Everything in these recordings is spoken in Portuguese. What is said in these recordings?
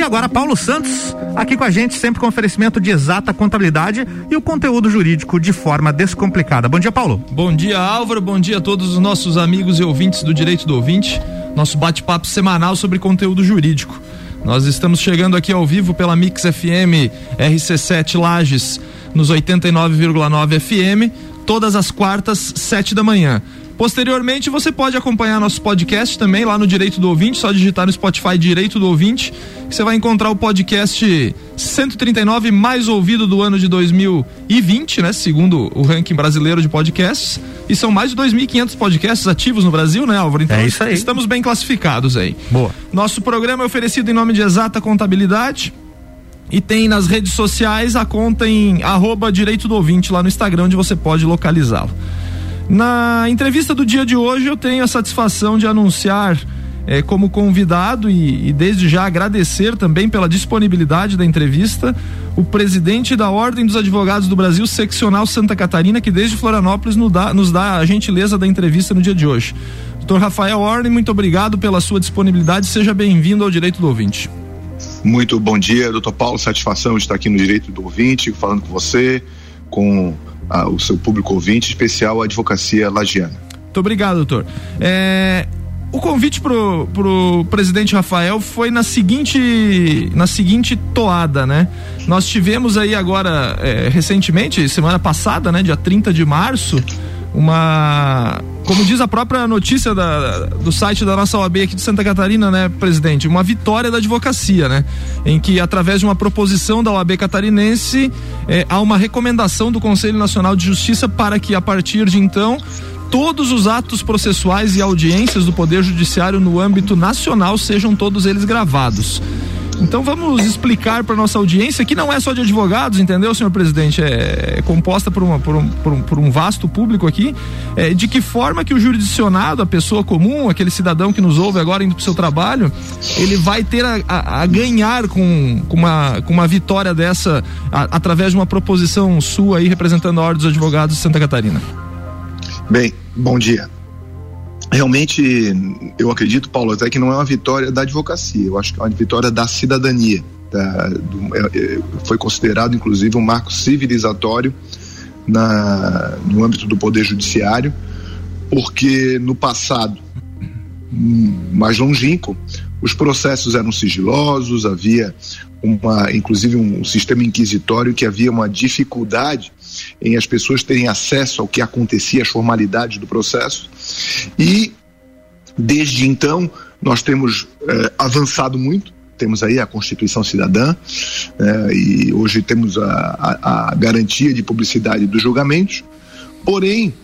E agora Paulo Santos, aqui com a gente, sempre com oferecimento de exata contabilidade e o conteúdo jurídico de forma descomplicada. Bom dia, Paulo. Bom dia, Álvaro. Bom dia a todos os nossos amigos e ouvintes do Direito do Ouvinte. Nosso bate-papo semanal sobre conteúdo jurídico. Nós estamos chegando aqui ao vivo pela Mix FM RC7 Lages nos 89,9 FM, todas as quartas, sete da manhã. Posteriormente, você pode acompanhar nosso podcast também lá no Direito do Ouvinte, só digitar no Spotify Direito do Ouvinte, que você vai encontrar o podcast 139 mais ouvido do ano de 2020, né, segundo o ranking brasileiro de podcasts. E são mais de 2.500 podcasts ativos no Brasil, né, Álvaro? Então, é isso aí. estamos bem classificados aí. Boa. Nosso programa é oferecido em nome de Exata Contabilidade. E tem nas redes sociais a conta em arroba direito do ouvinte lá no Instagram, onde você pode localizá-lo. Na entrevista do dia de hoje, eu tenho a satisfação de anunciar eh, como convidado e, e, desde já agradecer também pela disponibilidade da entrevista o presidente da Ordem dos Advogados do Brasil, seccional Santa Catarina, que desde Florianópolis nos dá, nos dá a gentileza da entrevista no dia de hoje. Doutor Rafael Ordem, muito obrigado pela sua disponibilidade. Seja bem-vindo ao Direito do Ouvinte. Muito bom dia, doutor Paulo. Satisfação de estar aqui no Direito do Ouvinte, falando com você, com o seu público ouvinte, especial a advocacia lagiana. Muito obrigado, doutor. É, o convite pro, pro presidente Rafael foi na seguinte na seguinte toada, né? Nós tivemos aí agora é, recentemente, semana passada, né, dia 30 de março, uma como diz a própria notícia da, do site da nossa OAB aqui de Santa Catarina, né, presidente, uma vitória da advocacia, né, em que através de uma proposição da OAB catarinense eh, há uma recomendação do Conselho Nacional de Justiça para que a partir de então todos os atos processuais e audiências do Poder Judiciário no âmbito nacional sejam todos eles gravados. Então vamos explicar para nossa audiência que não é só de advogados, entendeu, senhor presidente? É, é composta por, uma, por, um, por, um, por um vasto público aqui. É, de que forma que o jurisdicionado, a pessoa comum, aquele cidadão que nos ouve agora indo para o seu trabalho, ele vai ter a, a, a ganhar com, com, uma, com uma vitória dessa a, através de uma proposição sua aí representando a Ordem dos Advogados de Santa Catarina? Bem, bom dia realmente eu acredito, Paulo, até que não é uma vitória da advocacia, eu acho que é uma vitória da cidadania. Da, do, é, é, foi considerado, inclusive, um marco civilizatório na, no âmbito do Poder Judiciário, porque no passado mais longínquo, os processos eram sigilosos, havia uma, inclusive um sistema inquisitório que havia uma dificuldade em as pessoas terem acesso ao que acontecia, as formalidades do processo. E desde então nós temos eh, avançado muito. Temos aí a Constituição Cidadã eh, e hoje temos a, a, a garantia de publicidade dos julgamentos. Porém,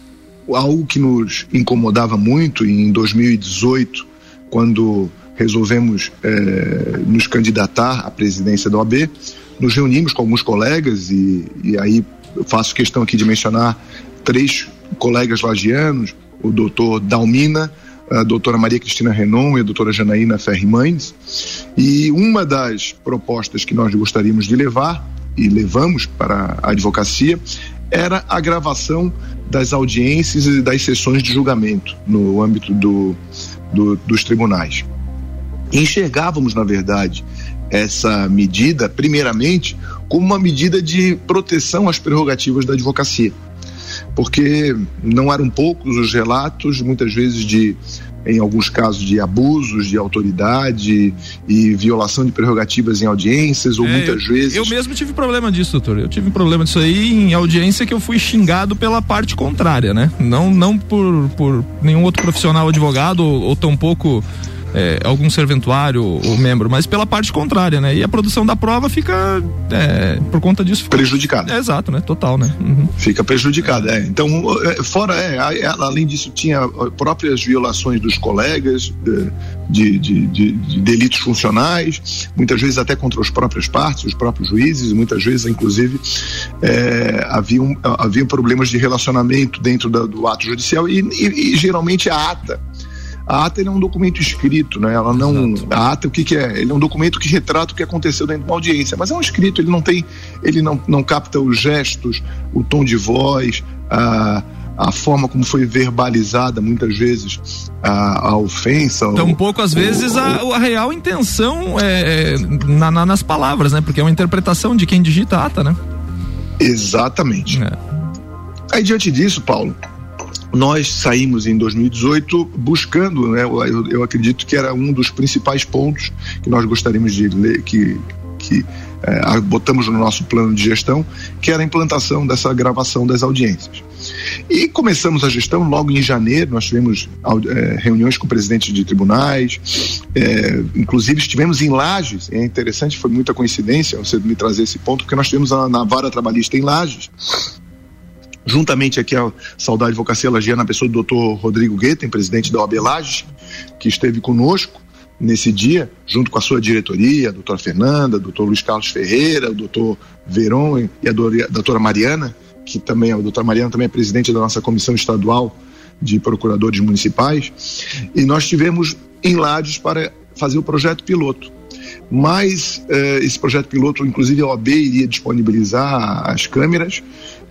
algo que nos incomodava muito em 2018, quando resolvemos eh, nos candidatar à presidência da OAB, nos reunimos com alguns colegas e, e aí faço questão aqui de mencionar três colegas lagianos, o doutor Dalmina, a doutora Maria Cristina Renon e a doutora Janaína Ferrimães. E uma das propostas que nós gostaríamos de levar, e levamos para a advocacia, era a gravação das audiências e das sessões de julgamento no âmbito do, do, dos tribunais. Enxergávamos, na verdade, essa medida, primeiramente, como uma medida de proteção às prerrogativas da advocacia. Porque não eram poucos os relatos, muitas vezes de em alguns casos de abusos de autoridade e violação de prerrogativas em audiências, ou é, muitas vezes. Eu mesmo tive problema disso, doutor. Eu tive problema disso aí em audiência que eu fui xingado pela parte contrária, né? Não, não por, por nenhum outro profissional advogado ou, ou tampouco é, algum serventuário ou membro, mas pela parte contrária, né? E a produção da prova fica, é, por conta disso... Fica, prejudicada. É, exato, né? Total, né? Uhum. Fica prejudicada, é. Então, é, fora, é, além disso, tinha próprias violações dos colegas, de, de, de, de, delitos funcionais, muitas vezes até contra as próprias partes, os próprios juízes, muitas vezes, inclusive, é, haviam, haviam problemas de relacionamento dentro da, do ato judicial e, e, e geralmente a ata a ata é um documento escrito, né? Ela não. Exato. A ata, o que, que é? Ele é um documento que retrata o que aconteceu dentro de uma audiência, mas é um escrito, ele não tem. Ele não, não capta os gestos, o tom de voz, a, a forma como foi verbalizada muitas vezes a, a ofensa. Um pouco às vezes a, a, real intenção é, é na, na, nas palavras, né? Porque é uma interpretação de quem digita ata, né? Exatamente. É. Aí diante disso, Paulo, nós saímos em 2018 buscando, né, eu, eu, acredito que era um dos principais pontos que nós gostaríamos de ler, que, que é, botamos no nosso plano de gestão, que era a implantação dessa gravação das audiências. E começamos a gestão logo em janeiro, nós tivemos é, reuniões com presidentes de tribunais, é, inclusive estivemos em Lages, é interessante, foi muita coincidência você me trazer esse ponto, porque nós tivemos na, na vara trabalhista em Lages, juntamente aqui a Saudade Advocacia Lagiana, na pessoa do doutor Rodrigo Guetem, presidente da OAB Lages, que esteve conosco, nesse dia, junto com a sua diretoria, a doutora Fernanda, o doutor Luiz Carlos Ferreira, o doutor Veron e a doutora Mariana, que também, a doutora Mariana também é presidente da nossa comissão estadual de procuradores municipais, e nós tivemos em Lages para fazer o projeto piloto. Mas eh, esse projeto piloto, inclusive a OAB iria disponibilizar as câmeras,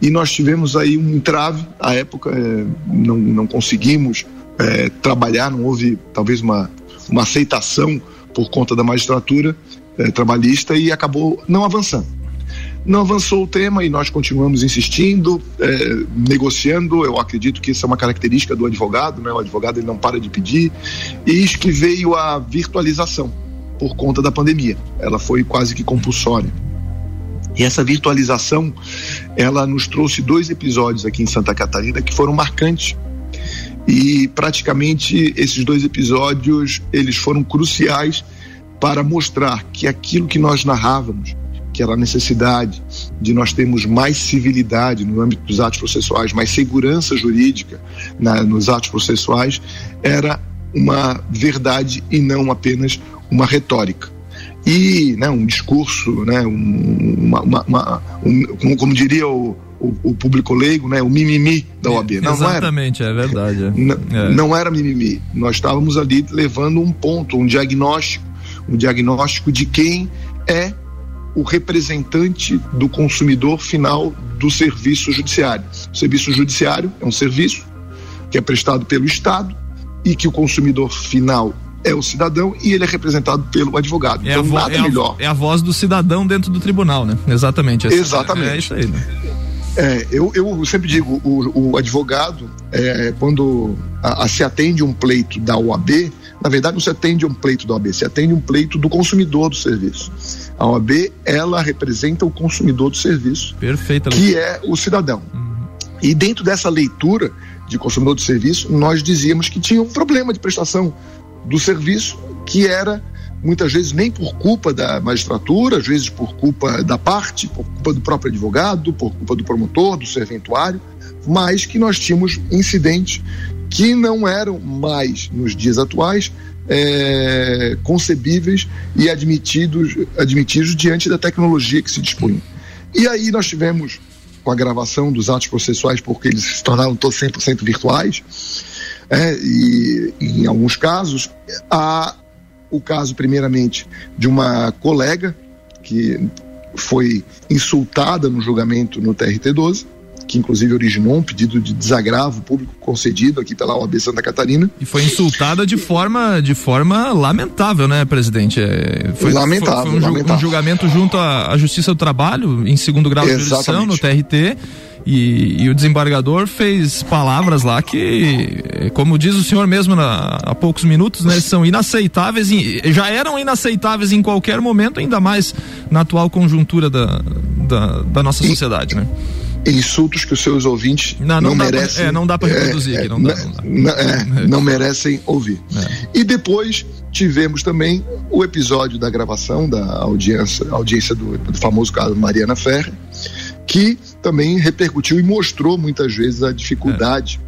e nós tivemos aí um entrave, à época eh, não, não conseguimos eh, trabalhar, não houve talvez uma uma aceitação por conta da magistratura eh, trabalhista e acabou não avançando. Não avançou o tema e nós continuamos insistindo, eh, negociando. Eu acredito que isso é uma característica do advogado, né? O advogado ele não para de pedir. E isso que veio a virtualização por conta da pandemia. Ela foi quase que compulsória. E essa virtualização, ela nos trouxe dois episódios aqui em Santa Catarina que foram marcantes e praticamente esses dois episódios eles foram cruciais para mostrar que aquilo que nós narrávamos, que era a necessidade de nós termos mais civilidade no âmbito dos atos processuais, mais segurança jurídica na, nos atos processuais, era uma verdade e não apenas uma retórica. E né, um discurso, né, um, uma, uma, uma um, como, como diria o, o, o, público leigo, né, o mimimi da OAB. Não, Exatamente, era. é verdade. É. Não, é. não era mimimi. Nós estávamos ali levando um ponto, um diagnóstico, um diagnóstico de quem é o representante do consumidor final do serviço judiciário. O serviço judiciário é um serviço que é prestado pelo Estado e que o consumidor final é o cidadão e ele é representado pelo advogado. É então, nada é melhor. A, é a voz do cidadão dentro do tribunal, né? Exatamente. Exatamente. É, é isso aí, né? É, eu, eu sempre digo, o, o advogado, é, quando a, a se atende um pleito da OAB, na verdade não se atende um pleito da OAB, se atende um pleito do consumidor do serviço. A OAB, ela representa o consumidor do serviço, Perfeito, que é o cidadão. Uhum. E dentro dessa leitura de consumidor do serviço, nós dizíamos que tinha um problema de prestação do serviço que era muitas vezes nem por culpa da magistratura, às vezes por culpa da parte, por culpa do próprio advogado, por culpa do promotor, do serventuário, mas que nós tínhamos incidentes que não eram mais, nos dias atuais, é, concebíveis e admitidos, admitidos diante da tecnologia que se dispunha. E aí nós tivemos, com a gravação dos atos processuais, porque eles se tornaram todos 100% virtuais, é, e em alguns casos, a o caso, primeiramente, de uma colega que foi insultada no julgamento no TRT-12, que inclusive originou um pedido de desagravo público concedido aqui pela OAB Santa Catarina. E foi insultada de forma, de forma lamentável, né, presidente? É, foi, lamentável, foi, foi um, lamentável. um, julgamento junto à, à Justiça do Trabalho, em segundo grau Exatamente. de jurisdição, no TRT e, e, o desembargador fez palavras lá que, como diz o senhor mesmo na, há poucos minutos, né, são inaceitáveis, já eram inaceitáveis em qualquer momento, ainda mais na atual conjuntura da, da, da nossa sociedade, né? Insultos que os seus ouvintes não, não, não merecem. Pra, é, não dá para reproduzir é, aqui, não dá. Não, dá. É, não merecem ouvir. É. E depois tivemos também o episódio da gravação da audiência, audiência do, do famoso caso Mariana Ferre, que também repercutiu e mostrou muitas vezes a dificuldade. É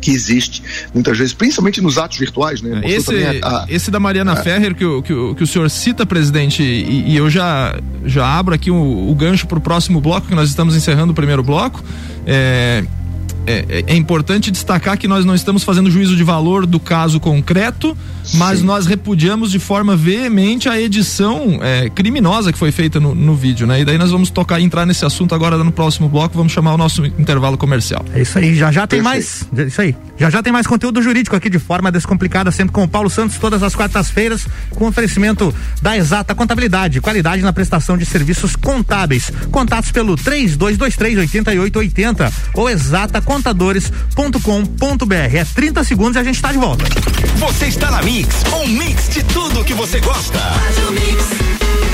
que existe muitas vezes, principalmente nos atos virtuais, né? esse, a, a, esse da Mariana a, Ferrer que o, que, o, que o senhor cita, presidente, e, e eu já, já abro aqui o, o gancho para o próximo bloco, que nós estamos encerrando o primeiro bloco. É, é, é, importante destacar que nós não estamos fazendo juízo de valor do caso concreto, mas Sim. nós repudiamos de forma veemente a edição é, criminosa que foi feita no, no, vídeo, né? E daí nós vamos tocar entrar nesse assunto agora no próximo bloco, vamos chamar o nosso intervalo comercial. É isso aí, já já tem mais, é isso aí. Já já tem mais conteúdo jurídico aqui de forma descomplicada, sempre com o Paulo Santos todas as quartas-feiras, com oferecimento da Exata Contabilidade, qualidade na prestação de serviços contábeis. Contatos pelo 3223 8880 ou exatacontadores.com.br. É 30 segundos e a gente está de volta. Você está na Mix, um mix de tudo que você gosta. Faz o mix.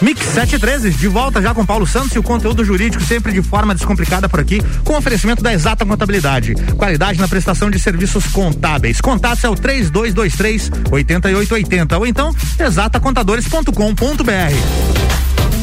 Mix 713, de volta já com Paulo Santos e o conteúdo jurídico sempre de forma descomplicada por aqui, com oferecimento da Exata Contabilidade. Qualidade na prestação de serviços contábeis. Contatos é o 3223 8880 ou então exatacontadores.com.br.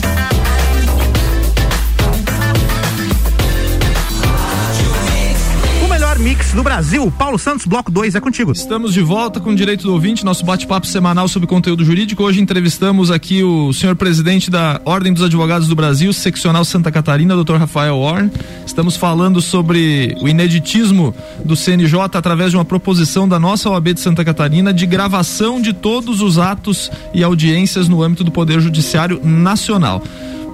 Mix do Brasil. Paulo Santos, bloco 2, é contigo. Estamos de volta com o Direito do Ouvinte, nosso bate-papo semanal sobre conteúdo jurídico. Hoje entrevistamos aqui o senhor presidente da Ordem dos Advogados do Brasil, seccional Santa Catarina, Dr. Rafael Warren. Estamos falando sobre o ineditismo do CNJ através de uma proposição da nossa OAB de Santa Catarina de gravação de todos os atos e audiências no âmbito do Poder Judiciário Nacional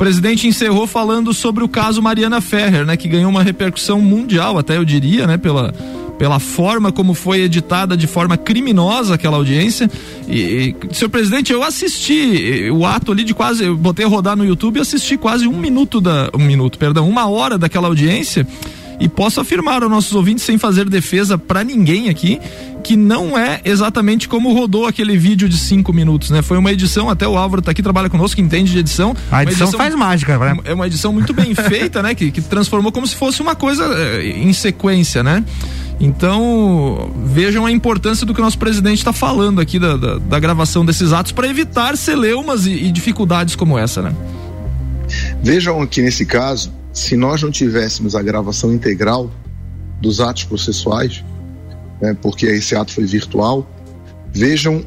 presidente encerrou falando sobre o caso Mariana Ferrer, né, que ganhou uma repercussão mundial, até eu diria, né, pela pela forma como foi editada de forma criminosa aquela audiência. E, e senhor presidente, eu assisti o ato ali de quase, eu botei rodar no YouTube e assisti quase um minuto da, um minuto, perdão, uma hora daquela audiência. E posso afirmar aos nossos ouvintes, sem fazer defesa para ninguém aqui, que não é exatamente como rodou aquele vídeo de cinco minutos, né? Foi uma edição, até o Álvaro tá aqui, trabalha conosco, que entende de edição. A edição, edição faz mágica, né? É uma edição muito bem feita, né? Que, que transformou como se fosse uma coisa é, em sequência, né? Então, vejam a importância do que o nosso presidente está falando aqui da, da, da, gravação desses atos para evitar celeumas e, e dificuldades como essa, né? Vejam que nesse caso, se nós não tivéssemos a gravação integral dos atos processuais, né, porque esse ato foi virtual, vejam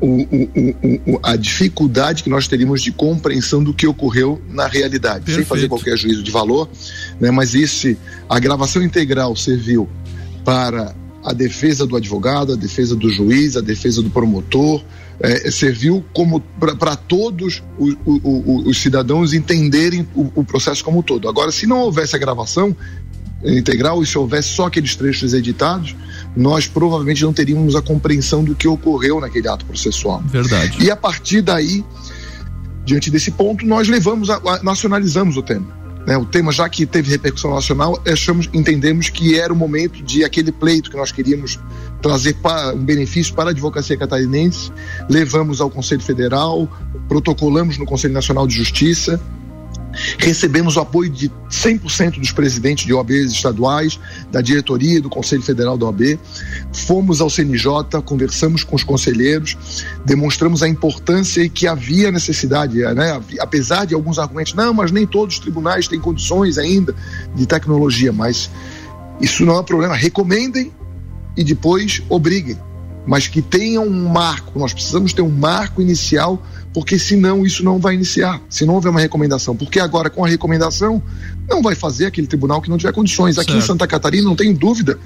o, o, o, a dificuldade que nós teríamos de compreensão do que ocorreu na realidade, Perfeito. sem fazer qualquer juízo de valor, né, mas esse, a gravação integral serviu para a defesa do advogado, a defesa do juiz, a defesa do promotor, é, serviu como para todos os, os, os, cidadãos entenderem o, o, processo como um todo. Agora, se não houvesse a gravação integral e se houvesse só aqueles trechos editados, nós provavelmente não teríamos a compreensão do que ocorreu naquele ato processual. Verdade. E a partir daí, diante desse ponto, nós levamos, a, a, nacionalizamos o tema né, o tema, já que teve repercussão nacional, achamos, entendemos que era o momento de aquele pleito que nós queríamos trazer para, um benefício para a advocacia catarinense, levamos ao Conselho Federal, protocolamos no Conselho Nacional de Justiça, Recebemos o apoio de 100% dos presidentes de OABs estaduais, da diretoria do Conselho Federal da OAB. Fomos ao CNJ, conversamos com os conselheiros, demonstramos a importância e que havia necessidade, né? apesar de alguns argumentos, não, mas nem todos os tribunais têm condições ainda de tecnologia, mas isso não é um problema. Recomendem e depois obriguem, mas que tenham um marco. Nós precisamos ter um marco inicial porque senão isso não vai iniciar, se não houver uma recomendação. Porque agora, com a recomendação, não vai fazer aquele tribunal que não tiver condições. Aqui certo. em Santa Catarina, não tenho dúvida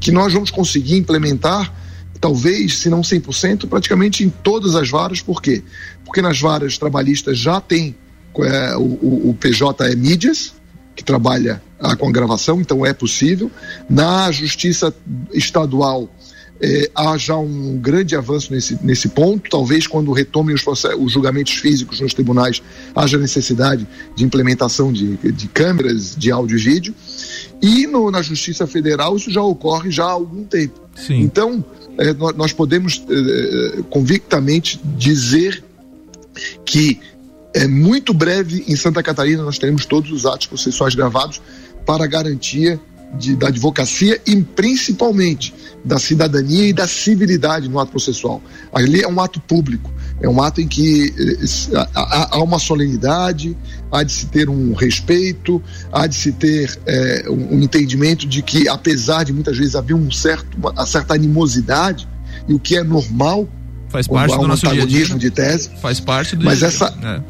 que nós vamos conseguir implementar, talvez, se não 100%, praticamente em todas as varas. Por quê? Porque nas varas trabalhistas já tem é, o, o, o PJ é mídias, que trabalha ah, com a gravação, então é possível. Na justiça estadual, é, há já um grande avanço nesse, nesse ponto. Talvez quando retomem os, os julgamentos físicos nos tribunais, haja necessidade de implementação de, de câmeras de áudio e vídeo. E no, na Justiça Federal isso já ocorre já há algum tempo. Sim. Então, é, nós, nós, podemos é, convictamente dizer que é muito breve em Santa Catarina nós teremos todos os atos processuais gravados para garantia de, da advocacia e principalmente da cidadania e da civilidade no ato processual. Ali é um ato público, é um ato em que eh, há uma solenidade, há de se ter um respeito, há de se ter é, um entendimento de que, apesar de muitas vezes haver um certo, uma certa animosidade, e o que é normal, faz parte do um nosso dia, dia de tese, faz parte do mas essa é.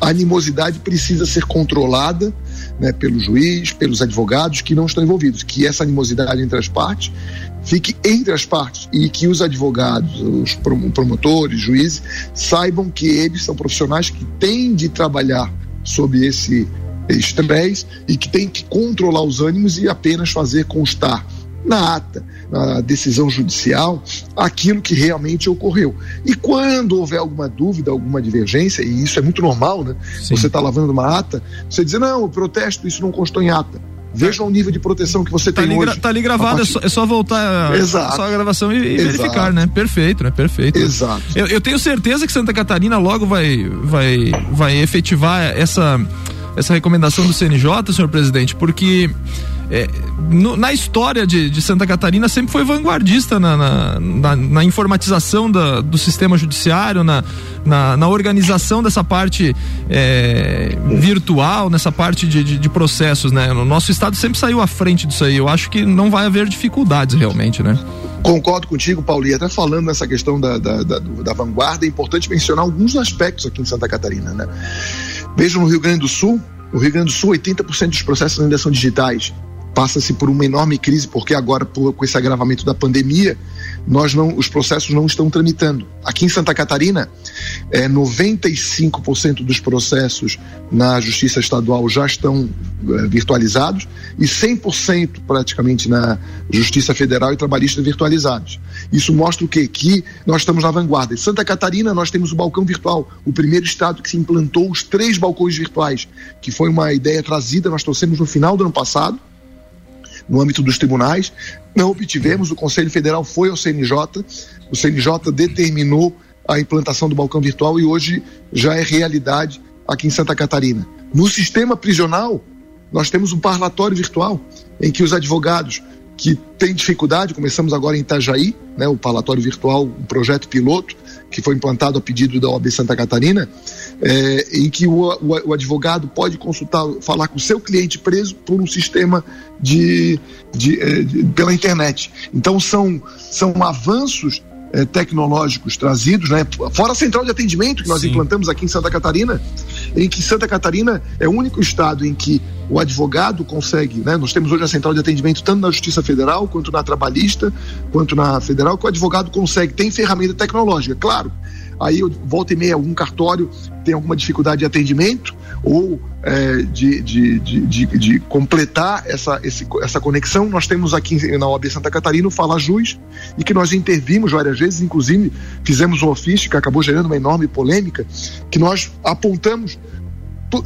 Animosidade precisa ser controlada né, pelo juiz, pelos advogados que não estão envolvidos, que essa animosidade entre as partes fique entre as partes e que os advogados, os promotores, juízes, saibam que eles são profissionais que têm de trabalhar sob esse estresse e que têm que controlar os ânimos e apenas fazer constar na ata, na decisão judicial, aquilo que realmente ocorreu. E quando houver alguma dúvida, alguma divergência, e isso é muito normal, né? Sim. Você está lavando uma ata, você diz, não, o protesto, isso não constou em ata. Veja o nível de proteção que você tá tem ali, hoje. Tá ali gravado, é só, é só voltar Exato. só a gravação e, e verificar, né? Perfeito, né? Perfeito. Exato. Eu, eu, tenho certeza que Santa Catarina logo vai, vai, vai efetivar essa, essa recomendação do CNJ, senhor presidente, porque é, no, na história de, de, Santa Catarina sempre foi vanguardista na, na, na, na informatização da, do sistema judiciário, na, na, organização dessa parte é, virtual, nessa parte de, de, de, processos, né? O nosso estado sempre saiu à frente disso aí. Eu acho que não vai haver dificuldades realmente, né? Concordo contigo, Paulo, e até falando nessa questão da, da, da, da vanguarda, é importante mencionar alguns aspectos aqui em Santa Catarina, né? No Rio Grande do Sul, no Rio Grande do Sul, 80% dos processos ainda são digitais passa-se por uma enorme crise, porque agora, por, com esse agravamento da pandemia, nós não, os processos não estão tramitando. Aqui em Santa Catarina, é, 95% dos processos na Justiça Estadual já estão é, virtualizados e 100% praticamente na Justiça Federal e Trabalhista virtualizados. Isso mostra o quê? Que nós estamos na vanguarda. Em Santa Catarina, nós temos o balcão virtual, o primeiro estado que se implantou os três balcões virtuais, que foi uma ideia trazida, nós trouxemos no final do ano passado, no âmbito dos tribunais. Não obtivemos, o Conselho Federal foi ao CNJ, o CNJ determinou a implantação do balcão virtual e hoje já é realidade aqui em Santa Catarina. No sistema prisional, nós temos um parlatório virtual em que os advogados que têm dificuldade, começamos agora em Itajaí, né, o parlatório virtual, um projeto piloto que foi implantado a pedido da OAB Santa Catarina, é, em que o, o, o, advogado pode consultar, falar com o seu cliente preso por um sistema de, de, é, de pela internet. Então são, são avanços é, tecnológicos trazidos, né? fora a central de atendimento que nós Sim. implantamos aqui em Santa Catarina, em que Santa Catarina é o único estado em que o advogado consegue, né? nós temos hoje a central de atendimento tanto na Justiça Federal, quanto na Trabalhista, quanto na Federal, que o advogado consegue, tem ferramenta tecnológica, claro. Aí volta e meia algum cartório tem alguma dificuldade de atendimento ou é, de, de, de, de, completar essa, esse, essa conexão. Nós temos aqui na OAB Santa Catarina o Fala Jus e que nós intervimos várias vezes, inclusive fizemos um ofício que acabou gerando uma enorme polêmica, que nós apontamos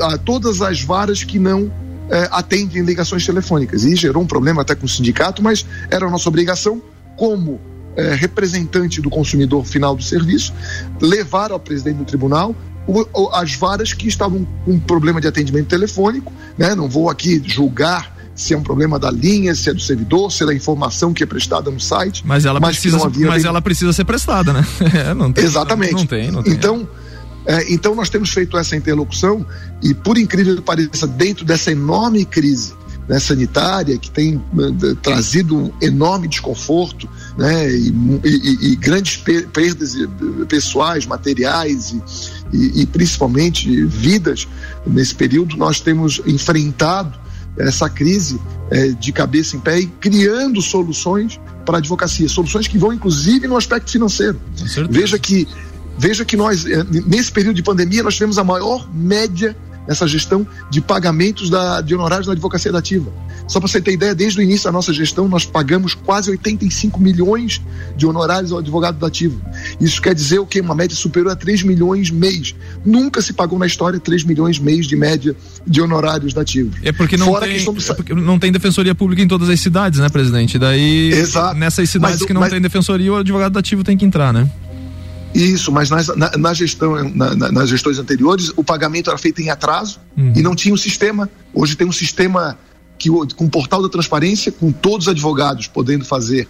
a todas as varas que não é, atendem ligações telefônicas. E gerou um problema até com o sindicato, mas era a nossa obrigação como é, representante do consumidor final do serviço, levar ao presidente do tribunal o, as varas que estavam com problema de atendimento telefônico, né? Não vou aqui julgar se é um problema da linha, se é do servidor, se é da informação que é prestada no site. Mas ela, mas precisa, mas ela precisa ser prestada, né? É, não tem, Exatamente. Não tem, não tem. Então, é, então nós temos feito essa interlocução e, por incrível que pareça, dentro dessa enorme crise né, sanitária que tem uh, trazido um enorme desconforto né, e, e, e grandes perdas eh, pessoais, materiais e, e, principalmente vidas. Nesse período, nós temos enfrentado essa crise é, de cabeça em pé e criando soluções para a advocacia, soluções que vão inclusive no aspecto financeiro. Veja que veja que nós nesse período de pandemia nós tivemos a maior média nessa gestão de pagamentos da, de honorários da advocacia dativa. Só para você ter ideia, desde o início da nossa gestão, nós pagamos quase 85 milhões de honorários ao advogado dativo. Isso quer dizer o quê? Uma média superior a 3 milhões mês. Nunca se pagou na história 3 milhões mês de média de honorários dativos. É porque não, Fora tem, é porque não tem defensoria pública em todas as cidades, né, presidente? Daí, Exato. nessas cidades mas, que não mas... tem defensoria, o advogado dativo tem que entrar, né? Isso, mas nas, na, na gestão, na, nas gestões anteriores, o pagamento era feito em atraso uhum. e não tinha um sistema. Hoje tem um sistema que com o portal da transparência, com todos os advogados podendo fazer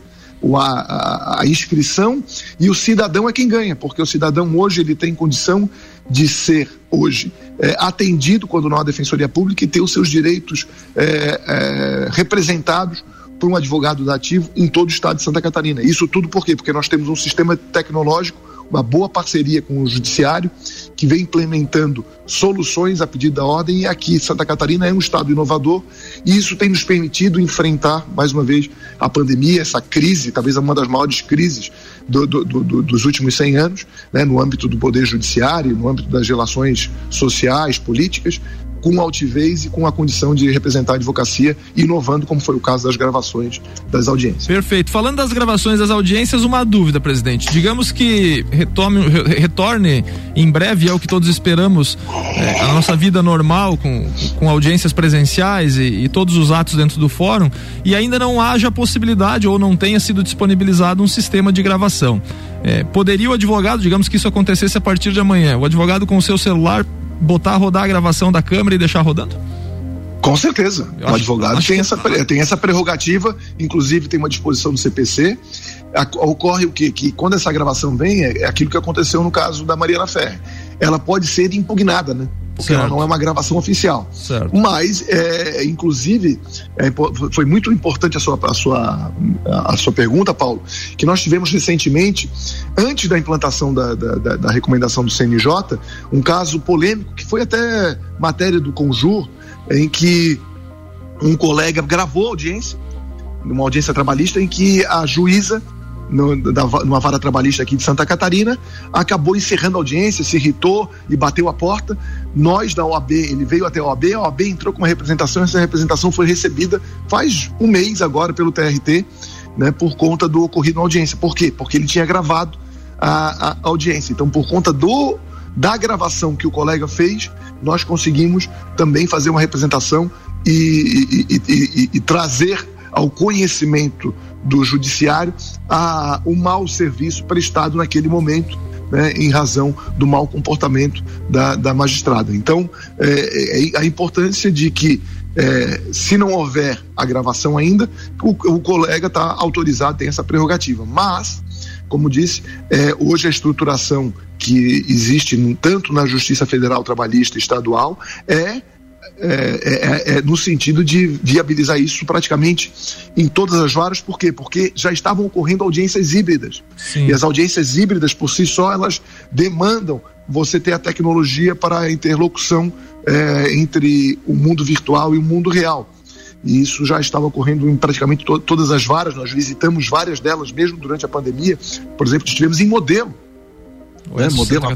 a, a, a, inscrição e o cidadão é quem ganha, porque o cidadão hoje ele tem condição de ser hoje é, atendido quando não há defensoria pública e ter os seus direitos é, é, representados por um advogado dativo em todo o estado de Santa Catarina. Isso tudo por quê? Porque nós temos um sistema tecnológico uma boa parceria com o Judiciário, que vem implementando soluções a pedido da ordem, e aqui Santa Catarina é um estado inovador, e isso tem nos permitido enfrentar, mais uma vez, a pandemia, essa crise, talvez uma das maiores crises do, do, do, dos últimos 100 anos, né, no âmbito do Poder Judiciário, no âmbito das relações sociais, políticas, com altivez e com a condição de representar a advocacia, inovando, como foi o caso das gravações das audiências. Perfeito. Falando das gravações das audiências, uma dúvida, presidente. Digamos que retome, retorne em breve, é o que todos esperamos, é, a nossa vida normal, com, com audiências presenciais e, e todos os atos dentro do fórum, e ainda não haja possibilidade ou não tenha sido disponibilizado um sistema de gravação. É, poderia o advogado, digamos que isso acontecesse a partir de amanhã, o advogado com o seu celular botar a rodar a gravação da câmera e deixar rodando? Com certeza. Eu o acho, advogado tem, essa, tem essa prerrogativa, inclusive tem uma disposição do CPC. Ocorre o quê? Que quando essa gravação vem, é, é aquilo que aconteceu no caso da Mariana Ferre. Ela pode ser impugnada, né? Porque ela não é uma gravação oficial. Certo. Mas, é, inclusive, é, foi muito importante a sua, a, sua, a sua pergunta, Paulo, que nós tivemos recentemente, antes da implantação da, da, da, da recomendação do CNJ, um caso polêmico que foi até matéria do Conjur, em que um colega gravou audiência, uma audiência trabalhista, em que a juíza no, da, numa vara trabalhista aqui de Santa Catarina, acabou encerrando a audiência, se irritou e bateu a porta. Nós da OAB, ele veio até a OAB, a OAB entrou com uma representação, essa representação foi recebida faz um mês agora pelo TRT, né, por conta do ocorrido na audiência. Por quê? Porque ele tinha gravado a, a audiência. Então, por conta do da gravação que o colega fez, nós conseguimos também fazer uma representação e, e, e, e trazer ao conhecimento do judiciário a, o mau serviço prestado naquele momento. Né, em razão do mau comportamento da, da magistrada. Então, é, é, a importância de que, é, se não houver a gravação ainda, o, o colega está autorizado, tem essa prerrogativa. Mas, como disse, é, hoje a estruturação que existe tanto na Justiça Federal Trabalhista Estadual é é, é, é, no sentido de viabilizar isso praticamente em todas as varas, por quê? Porque já estavam ocorrendo audiências híbridas. Sim. E as audiências híbridas, por si só, elas demandam você ter a tecnologia para a interlocução é, entre o mundo virtual e o mundo real. E isso já estava ocorrendo em praticamente to todas as varas, nós visitamos várias delas mesmo durante a pandemia. Por exemplo, estivemos em modelo. Né? Modelo,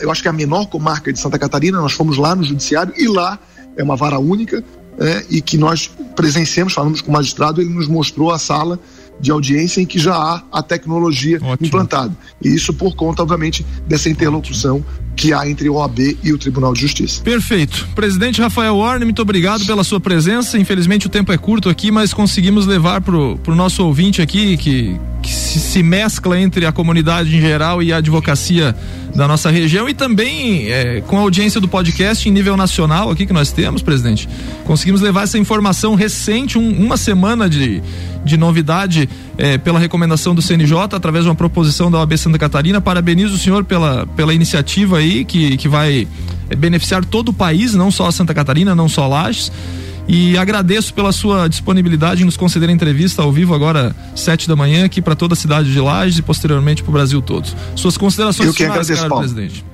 eu acho que é a menor comarca de Santa Catarina, nós fomos lá no judiciário e lá é uma vara única é, e que nós presenciamos, falamos com o magistrado, ele nos mostrou a sala de audiência em que já há a tecnologia Ótimo. implantada. E isso por conta, obviamente, dessa interlocução que há entre o OAB e o Tribunal de Justiça. Perfeito. Presidente Rafael Warner, muito obrigado pela sua presença. Infelizmente o tempo é curto aqui, mas conseguimos levar para o nosso ouvinte aqui que, que se, se mescla entre a comunidade em geral e a advocacia da nossa região e também é, com a audiência do podcast em nível nacional aqui que nós temos, presidente. Conseguimos levar essa informação recente, um, uma semana de, de novidade é, pela recomendação do CNJ, através de uma proposição da OAB Santa Catarina. Parabenizo o senhor pela, pela iniciativa aí, que, que vai é, beneficiar todo o país, não só Santa Catarina, não só Lages. E agradeço pela sua disponibilidade em nos conceder a entrevista ao vivo agora, sete da manhã, aqui para toda a cidade de Lages e posteriormente para o Brasil todo. Suas considerações Eu que finais, agradeço, Paulo. presidente.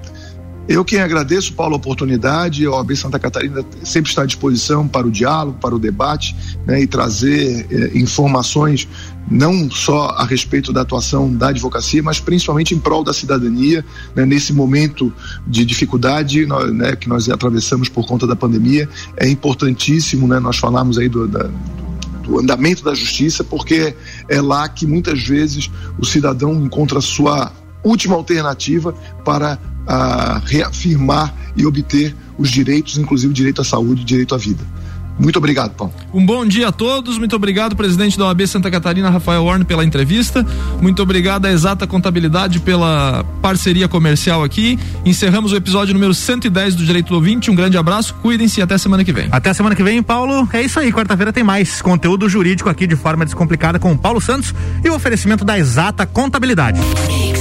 Eu quem agradeço, Paulo, a oportunidade. A OAB Santa Catarina sempre está à disposição para o diálogo, para o debate né, e trazer eh, informações não só a respeito da atuação da advocacia, mas principalmente em prol da cidadania, né, nesse momento de dificuldade né, que nós atravessamos por conta da pandemia. É importantíssimo, né, nós falamos aí do, da, do andamento da justiça, porque é lá que muitas vezes o cidadão encontra a sua última alternativa para a reafirmar e obter os direitos, inclusive o direito à saúde e direito à vida. Muito obrigado, Paulo. Um bom dia a todos. Muito obrigado, presidente da OAB Santa Catarina, Rafael Horn, pela entrevista. Muito obrigado à Exata Contabilidade pela parceria comercial aqui. Encerramos o episódio número 110 do Direito do Ouvinte. Um grande abraço, cuidem-se e até semana que vem. Até semana que vem, Paulo. É isso aí. Quarta-feira tem mais conteúdo jurídico aqui de forma descomplicada com o Paulo Santos e o oferecimento da Exata Contabilidade. Mix.